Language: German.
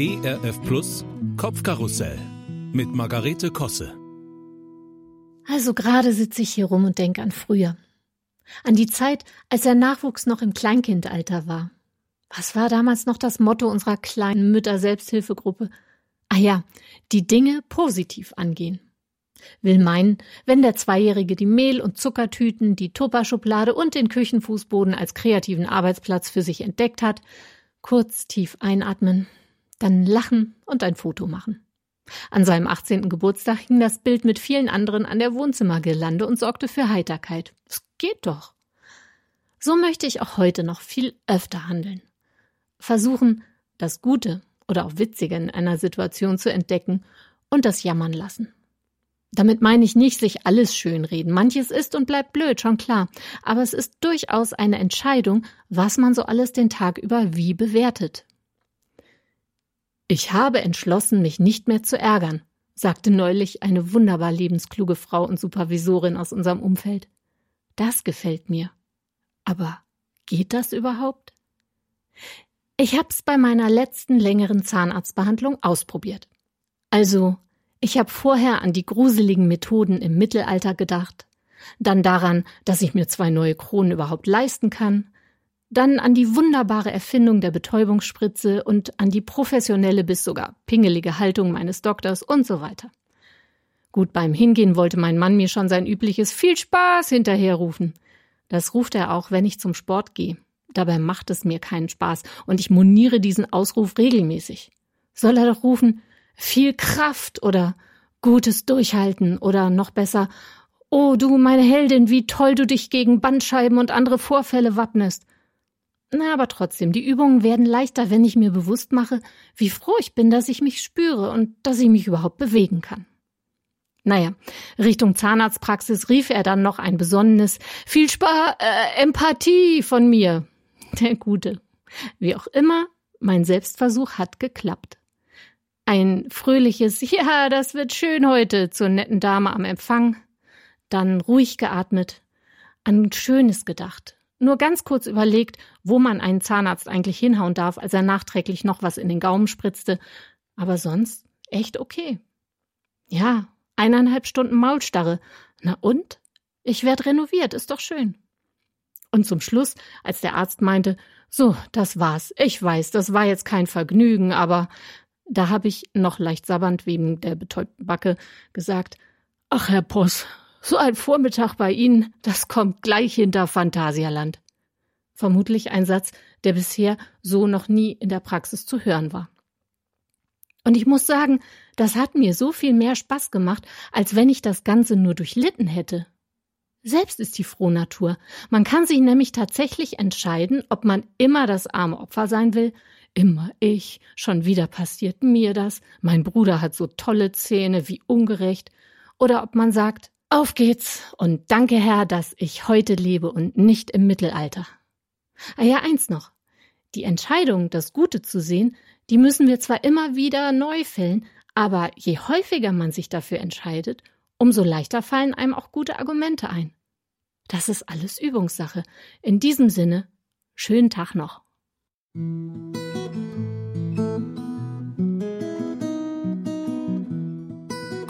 ERF Plus Kopfkarussell mit Margarete Kosse. Also gerade sitze ich hier rum und denke an früher. An die Zeit, als der Nachwuchs noch im Kleinkindalter war. Was war damals noch das Motto unserer kleinen Mütter-Selbsthilfegruppe? Ah ja, die Dinge positiv angehen. Will meinen, wenn der Zweijährige die Mehl- und Zuckertüten, die Tupperschublade und den Küchenfußboden als kreativen Arbeitsplatz für sich entdeckt hat, kurz tief einatmen, dann lachen und ein Foto machen. An seinem 18. Geburtstag hing das Bild mit vielen anderen an der Wohnzimmergirlande und sorgte für Heiterkeit. Es geht doch. So möchte ich auch heute noch viel öfter handeln. Versuchen, das Gute oder auch Witzige in einer Situation zu entdecken und das Jammern lassen. Damit meine ich nicht sich alles schönreden. Manches ist und bleibt blöd, schon klar. Aber es ist durchaus eine Entscheidung, was man so alles den Tag über wie bewertet. Ich habe entschlossen, mich nicht mehr zu ärgern, sagte neulich eine wunderbar lebenskluge Frau und Supervisorin aus unserem Umfeld. Das gefällt mir. Aber geht das überhaupt? Ich hab's bei meiner letzten längeren Zahnarztbehandlung ausprobiert. Also ich habe vorher an die gruseligen Methoden im Mittelalter gedacht, dann daran, dass ich mir zwei neue Kronen überhaupt leisten kann, dann an die wunderbare Erfindung der Betäubungsspritze und an die professionelle bis sogar pingelige Haltung meines Doktors und so weiter. Gut, beim Hingehen wollte mein Mann mir schon sein übliches viel Spaß hinterherrufen. Das ruft er auch, wenn ich zum Sport gehe. Dabei macht es mir keinen Spaß und ich moniere diesen Ausruf regelmäßig. Soll er doch rufen, viel Kraft oder gutes Durchhalten oder noch besser, oh du meine Heldin, wie toll du dich gegen Bandscheiben und andere Vorfälle wappnest. Na, aber trotzdem, die Übungen werden leichter, wenn ich mir bewusst mache, wie froh ich bin, dass ich mich spüre und dass ich mich überhaupt bewegen kann. Naja, Richtung Zahnarztpraxis rief er dann noch ein besonnenes Viel Spaß, äh, Empathie von mir. Der Gute. Wie auch immer, mein Selbstversuch hat geklappt. Ein fröhliches Ja, das wird schön heute zur netten Dame am Empfang. Dann ruhig geatmet, an Schönes gedacht. Nur ganz kurz überlegt, wo man einen Zahnarzt eigentlich hinhauen darf, als er nachträglich noch was in den Gaumen spritzte. Aber sonst echt okay. Ja, eineinhalb Stunden Maulstarre. Na und? Ich werd renoviert, ist doch schön. Und zum Schluss, als der Arzt meinte, so, das war's. Ich weiß, das war jetzt kein Vergnügen, aber da habe ich noch leicht sabbernd wegen der betäubten Backe gesagt, ach Herr Poss, so ein Vormittag bei Ihnen, das kommt gleich hinter Phantasialand. Vermutlich ein Satz, der bisher so noch nie in der Praxis zu hören war. Und ich muss sagen, das hat mir so viel mehr Spaß gemacht, als wenn ich das Ganze nur durchlitten hätte. Selbst ist die Frohnatur. Man kann sich nämlich tatsächlich entscheiden, ob man immer das arme Opfer sein will Immer ich. Schon wieder passiert mir das. Mein Bruder hat so tolle Zähne, wie ungerecht. Oder ob man sagt, auf geht's und danke Herr, dass ich heute lebe und nicht im Mittelalter. Ah ja, eins noch. Die Entscheidung, das Gute zu sehen, die müssen wir zwar immer wieder neu fällen, aber je häufiger man sich dafür entscheidet, umso leichter fallen einem auch gute Argumente ein. Das ist alles Übungssache. In diesem Sinne, schönen Tag noch.